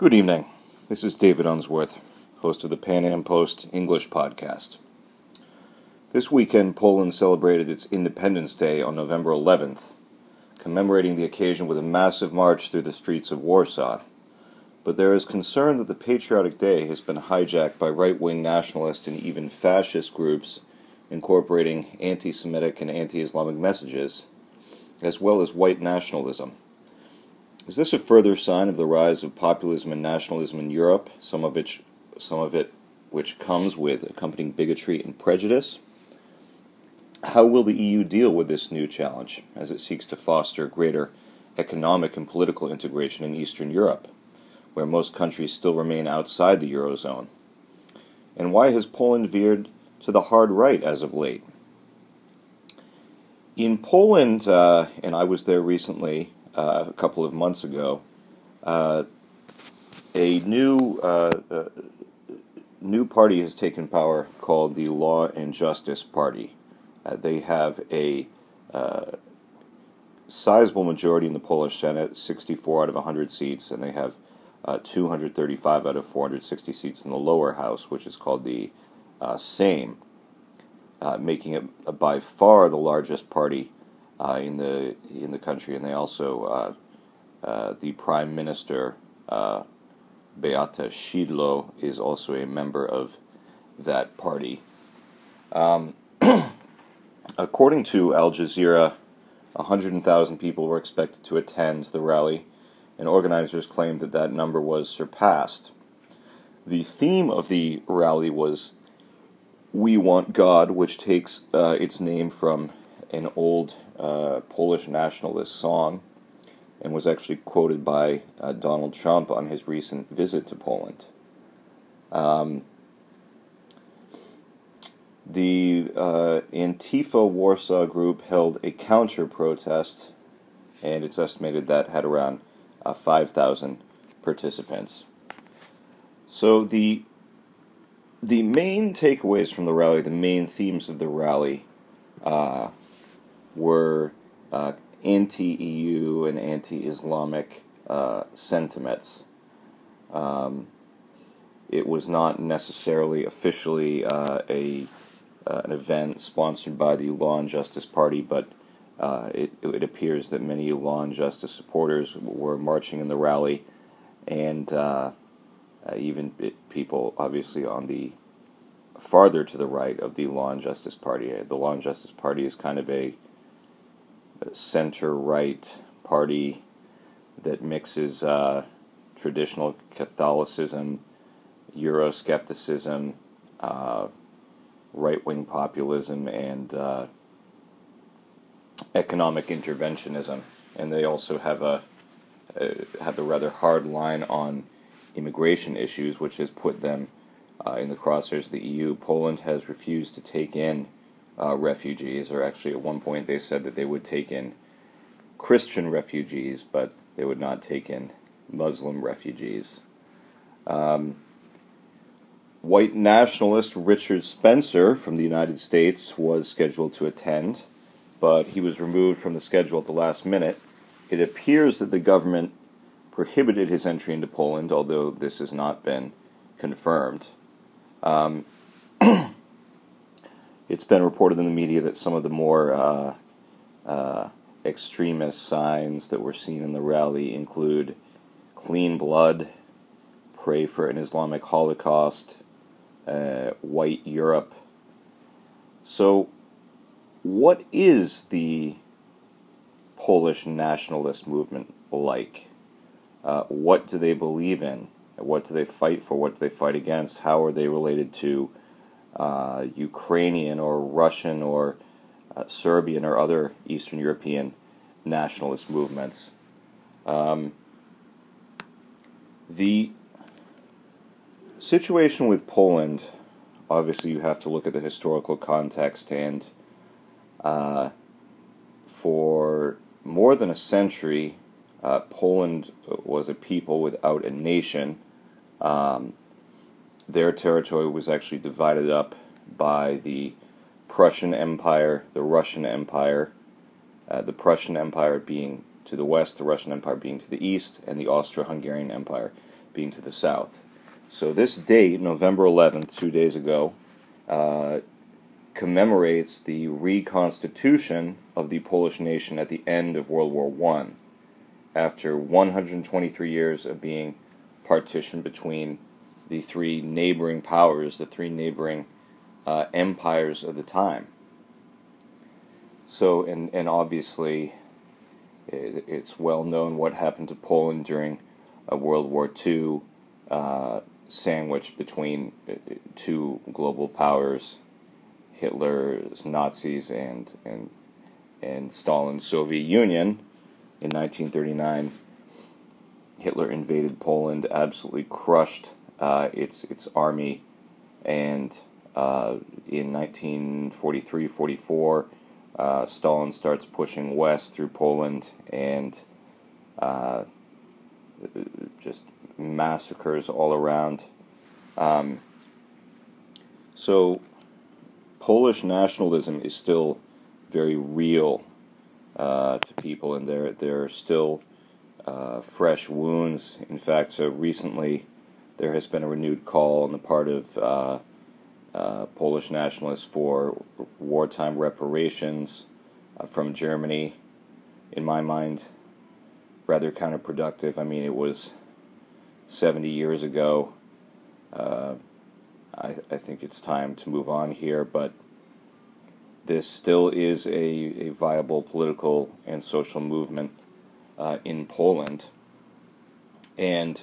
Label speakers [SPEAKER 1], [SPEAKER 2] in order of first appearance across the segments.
[SPEAKER 1] Good evening. This is David Unsworth, host of the Pan Am Post English podcast. This weekend, Poland celebrated its Independence Day on November 11th, commemorating the occasion with a massive march through the streets of Warsaw. But there is concern that the Patriotic Day has been hijacked by right wing nationalist and even fascist groups incorporating anti Semitic and anti Islamic messages, as well as white nationalism. Is this a further sign of the rise of populism and nationalism in Europe, some of which some of it which comes with accompanying bigotry and prejudice? How will the EU deal with this new challenge as it seeks to foster greater economic and political integration in Eastern Europe, where most countries still remain outside the Eurozone? And why has Poland veered to the hard right as of late? In Poland, uh, and I was there recently, uh, a couple of months ago, uh, a new uh, uh, new party has taken power called the Law and Justice Party. Uh, they have a sizable majority in the Polish Senate, 64 out of 100 seats, and they have 235 out of 460 seats in the lower house, which is called the Sejm, making it by far the largest party uh, in the in the country, and they also uh, uh, the prime minister uh, Beata Szydło is also a member of that party. Um, according to Al Jazeera, 100,000 people were expected to attend the rally, and organizers claimed that that number was surpassed. The theme of the rally was We Want God, which takes uh, its name from an old uh, Polish nationalist song and was actually quoted by uh, Donald Trump on his recent visit to Poland. Um, the uh, Antifa Warsaw group held a counter protest, and it's estimated that had around uh, 5,000 participants. So the the main takeaways from the rally, the main themes of the rally, uh, were uh, anti EU and anti Islamic uh, sentiments. Um, it was not necessarily officially uh, a uh, an event sponsored by the Law and Justice Party, but uh, it, it appears that many Law and Justice supporters were marching in the rally, and uh, even people obviously on the farther to the right of the Law and Justice Party. The Law and Justice Party is kind of a center right party that mixes uh, traditional Catholicism, Euroscepticism, uh, right wing populism, and uh, economic interventionism. And they also have a, a, have a rather hard line on immigration issues, which has put them uh, in the crosshairs of the EU. Poland has refused to take in uh, refugees, or actually at one point they said that they would take in Christian refugees, but they would not take in Muslim refugees. Um, white nationalist Richard Spencer from the United States was scheduled to attend, but he was removed from the schedule at the last minute. It appears that the government prohibited his entry into Poland, although this has not been confirmed. Um, it's been reported in the media that some of the more uh, uh, extremist signs that were seen in the rally include clean blood, pray for an Islamic Holocaust, uh, white Europe. So, what is the Polish nationalist movement like? Uh, what do they believe in? What do they fight for? What do they fight against? How are they related to uh, Ukrainian or Russian or uh, Serbian or other Eastern European nationalist movements. Um, the situation with Poland, obviously, you have to look at the historical context, and uh, for more than a century, uh, Poland was a people without a nation. Um, their territory was actually divided up by the Prussian Empire, the Russian Empire, uh, the Prussian Empire being to the west, the Russian Empire being to the east, and the Austro Hungarian Empire being to the south. So this date, November 11th, two days ago, uh, commemorates the reconstitution of the Polish nation at the end of World War One, after 123 years of being partitioned between the three neighboring powers, the three neighboring uh, empires of the time. So, and, and obviously, it, it's well known what happened to Poland during uh, World War II, uh, sandwiched between uh, two global powers, Hitler's Nazis and, and, and Stalin's Soviet Union in 1939. Hitler invaded Poland, absolutely crushed its its army, and uh, in 1943 44, uh, Stalin starts pushing west through Poland and uh, just massacres all around. Um, so, Polish nationalism is still very real uh, to people, and there there are still uh, fresh wounds. In fact, so recently there has been a renewed call on the part of uh, uh, Polish nationalists for wartime reparations uh, from Germany. In my mind, rather counterproductive. I mean, it was 70 years ago. Uh, I, I think it's time to move on here, but this still is a, a viable political and social movement uh, in Poland. And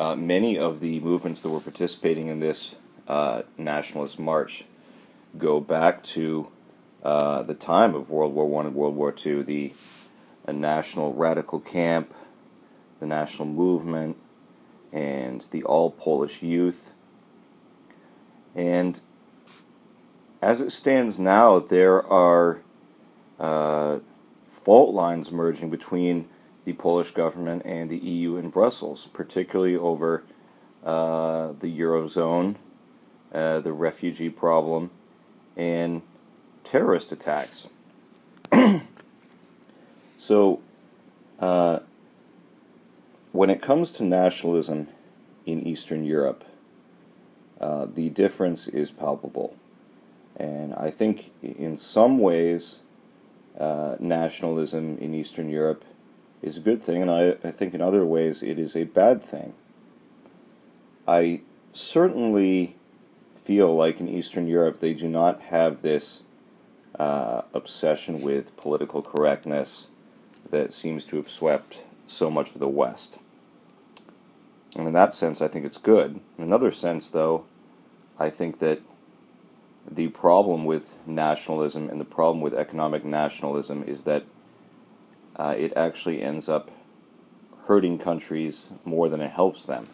[SPEAKER 1] uh, many of the movements that were participating in this uh, nationalist march go back to uh, the time of World War One and World War Two. The National Radical Camp, the National Movement, and the All Polish Youth. And as it stands now, there are uh, fault lines emerging between the Polish government and the EU in Brussels, particularly over uh, the Eurozone, uh, the refugee problem, and terrorist attacks. so, uh, when it comes to nationalism in Eastern Europe, uh, the difference is palpable. And I think in some ways, uh, nationalism in Eastern Europe is a good thing, and I, I think in other ways it is a bad thing. I certainly feel like in Eastern Europe they do not have this uh, obsession with political correctness that seems to have swept so much of the West. And in that sense, I think it's good. In another sense, though, I think that the problem with nationalism and the problem with economic nationalism is that uh, it actually ends up hurting countries more than it helps them.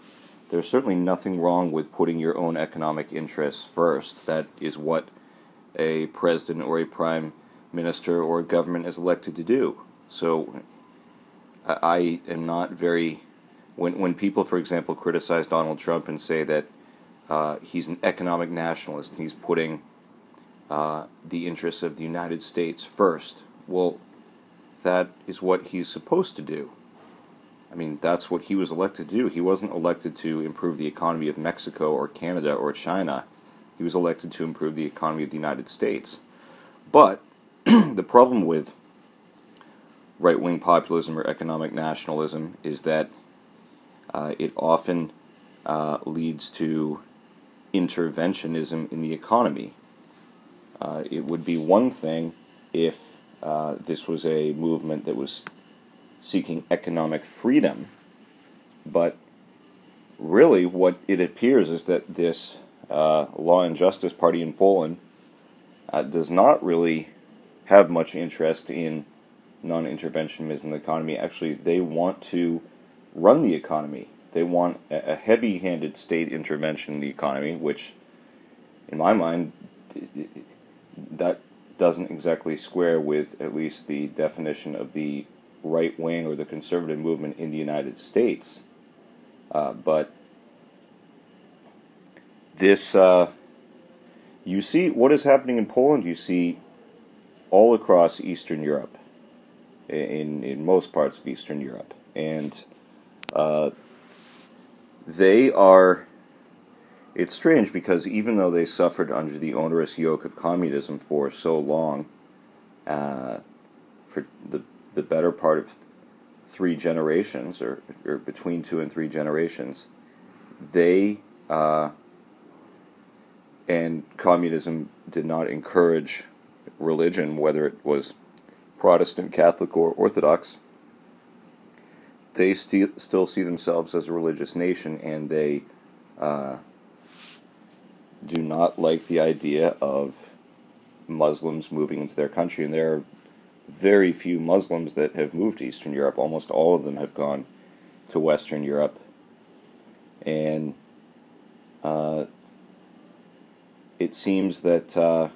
[SPEAKER 1] There's certainly nothing wrong with putting your own economic interests first. That is what a president or a prime minister or a government is elected to do. So I am not very. When, when people, for example, criticize Donald Trump and say that uh, he's an economic nationalist. And he's putting uh, the interests of the United States first. Well, that is what he's supposed to do. I mean, that's what he was elected to do. He wasn't elected to improve the economy of Mexico or Canada or China. He was elected to improve the economy of the United States. But the problem with right wing populism or economic nationalism is that uh, it often uh, leads to interventionism in the economy. Uh, it would be one thing if uh, this was a movement that was seeking economic freedom, but really what it appears is that this uh, Law and Justice Party in Poland uh, does not really have much interest in non interventionism in the economy. Actually, they want to run the economy. They want a heavy handed state intervention in the economy, which, in my mind, that doesn't exactly square with at least the definition of the right wing or the conservative movement in the United States. Uh, but this, uh, you see what is happening in Poland, you see all across Eastern Europe, in, in most parts of Eastern Europe. And uh, they are. It's strange because even though they suffered under the onerous yoke of communism for so long, uh, for the the better part of three generations, or, or between two and three generations, they uh, and communism did not encourage religion, whether it was Protestant, Catholic, or Orthodox. They st- still see themselves as a religious nation, and they uh, do not like the idea of Muslims moving into their country. And there are very few Muslims that have moved to Eastern Europe. Almost all of them have gone to Western Europe. And uh, it seems that uh,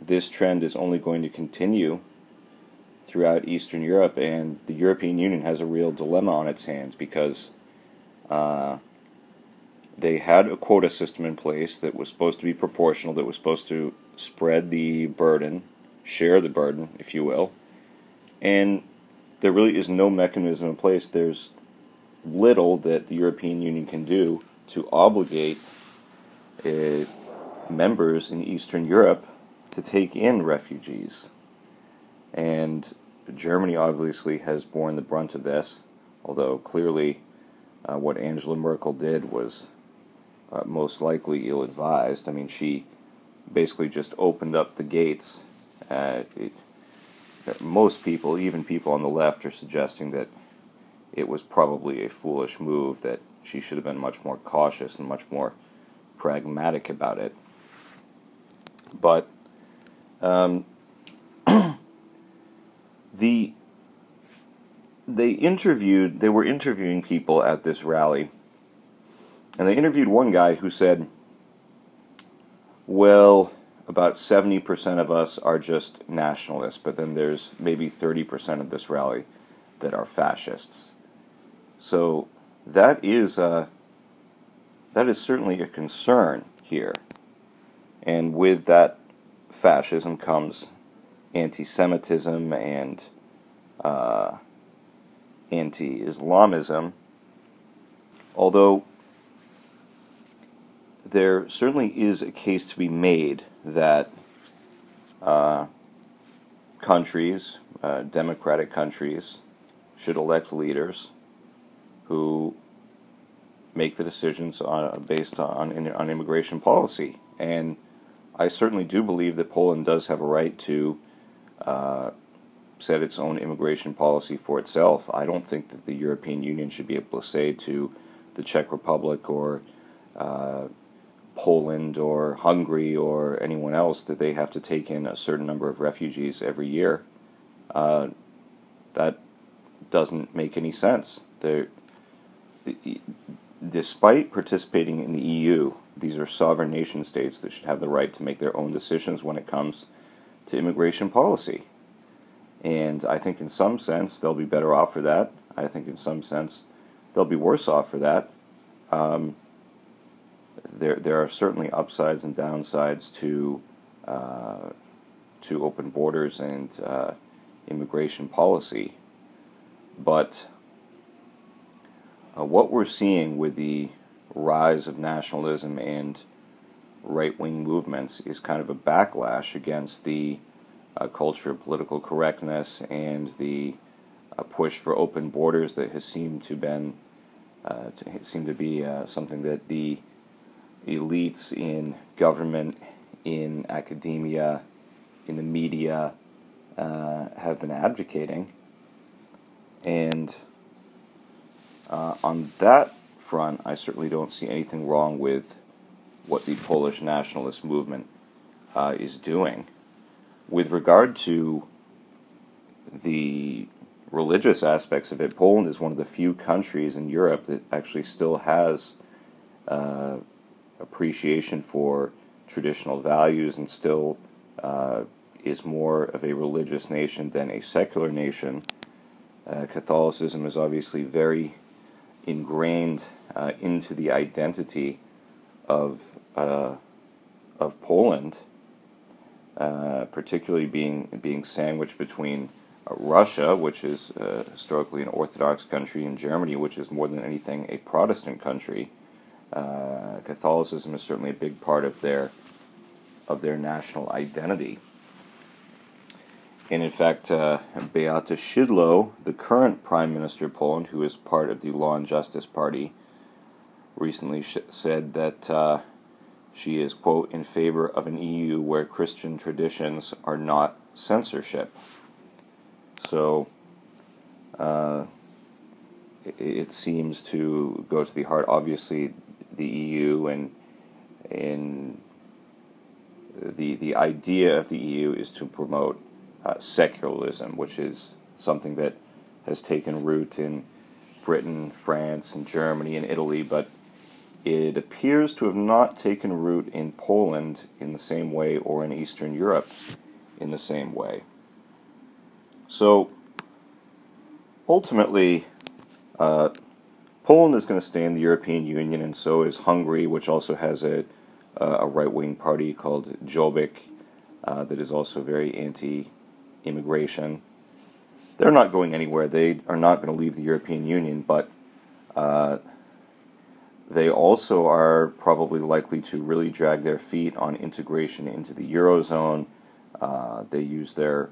[SPEAKER 1] this trend is only going to continue throughout Eastern Europe, and the European Union has a real dilemma on its hands because uh, they had a quota system in place that was supposed to be proportional, that was supposed to spread the burden, share the burden, if you will, and there really is no mechanism in place. There's little that the European Union can do to obligate uh, members in Eastern Europe to take in refugees. And Germany obviously has borne the brunt of this, although clearly uh, what Angela Merkel did was uh, most likely ill advised. I mean, she basically just opened up the gates. Uh, it, most people, even people on the left, are suggesting that it was probably a foolish move, that she should have been much more cautious and much more pragmatic about it. But um, the they interviewed they were interviewing people at this rally and they interviewed one guy who said well about 70% of us are just nationalists but then there's maybe 30% of this rally that are fascists. So that is uh, that is certainly a concern here. And with that fascism comes anti Semitism and uh, anti Islamism, although there certainly is a case to be made that uh, countries, uh, democratic countries, should elect leaders who make the decisions on, based on, on immigration policy. And I certainly do believe that Poland does have a right to uh, set its own immigration policy for itself. I don't think that the European Union should be able to say to the Czech Republic or uh, Poland or Hungary or anyone else that they have to take in a certain number of refugees every year. Uh, that doesn't make any sense. They're, despite participating in the EU, these are sovereign nation states that should have the right to make their own decisions when it comes to immigration policy. And I think in some sense they'll be better off for that. I think in some sense they'll be worse off for that. Um, there, there are certainly upsides and downsides to uh, to open borders and uh, immigration policy, but uh, what we're seeing with the rise of nationalism and right wing movements is kind of a backlash against the uh, culture of political correctness and the uh, push for open borders that has seemed to been uh, to seem to be something that the elites in government, in academia, in the media uh, have been advocating, and uh, on that front, I certainly don't see anything wrong with what the Polish nationalist movement uh, is doing. With regard to the religious aspects of it, Poland is one of the few countries in Europe that actually still has uh, appreciation for traditional values and still uh, is more of a religious nation than a secular nation. Uh, Catholicism is obviously very ingrained uh, into the identity of uh, of Poland, uh, particularly being being sandwiched between Russia, which is uh, historically an Orthodox country, and Germany, which is more than anything a Protestant country. Uh, Catholicism is certainly a big part of their of their national identity. And in fact, uh, Beata Szydło, the current Prime Minister of Poland, who is part of the Law and Justice Party, recently sh- said that uh, she is, quote, in favor of an EU where Christian traditions are not censorship. So uh, it, seems to go to the heart. Obviously, the EU and in the the idea of the EU is to promote uh, secularism, which is something that has taken root in Britain, France, and Germany and Italy, but it appears to have not taken root in Poland in the same way or in Eastern Europe in the same way. So ultimately, uh, Poland is going to stay in the European Union, and so is Hungary, which also has a, a right wing party called Jobbik uh, that is also very anti immigration. They're not going anywhere. They are not going to leave the European Union, but uh, they also are probably likely to really drag their feet on integration into the eurozone. Uh, they use their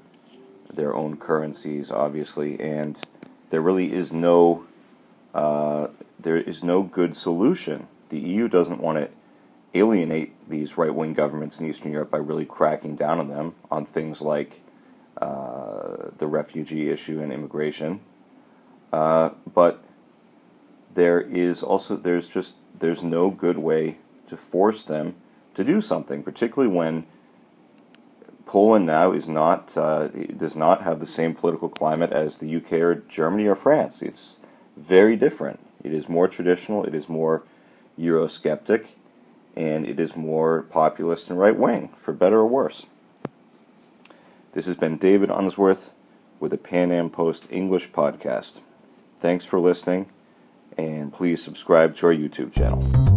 [SPEAKER 1] their own currencies, obviously, and there really is no uh, there is no good solution. The EU doesn't want to alienate these right wing governments in Eastern Europe by really cracking down on them on things like uh, the refugee issue and immigration. Uh, but there is also there's just there's no good way to force them to do something, particularly when Poland now is not uh, does not have the same political climate as the UK or Germany or France. It's very different. It is more traditional. It is more Eurosceptic, and it is more populist and right wing, for better or worse. This has been David Unsworth with the Pan Am Post English podcast. Thanks for listening and please subscribe to our YouTube channel.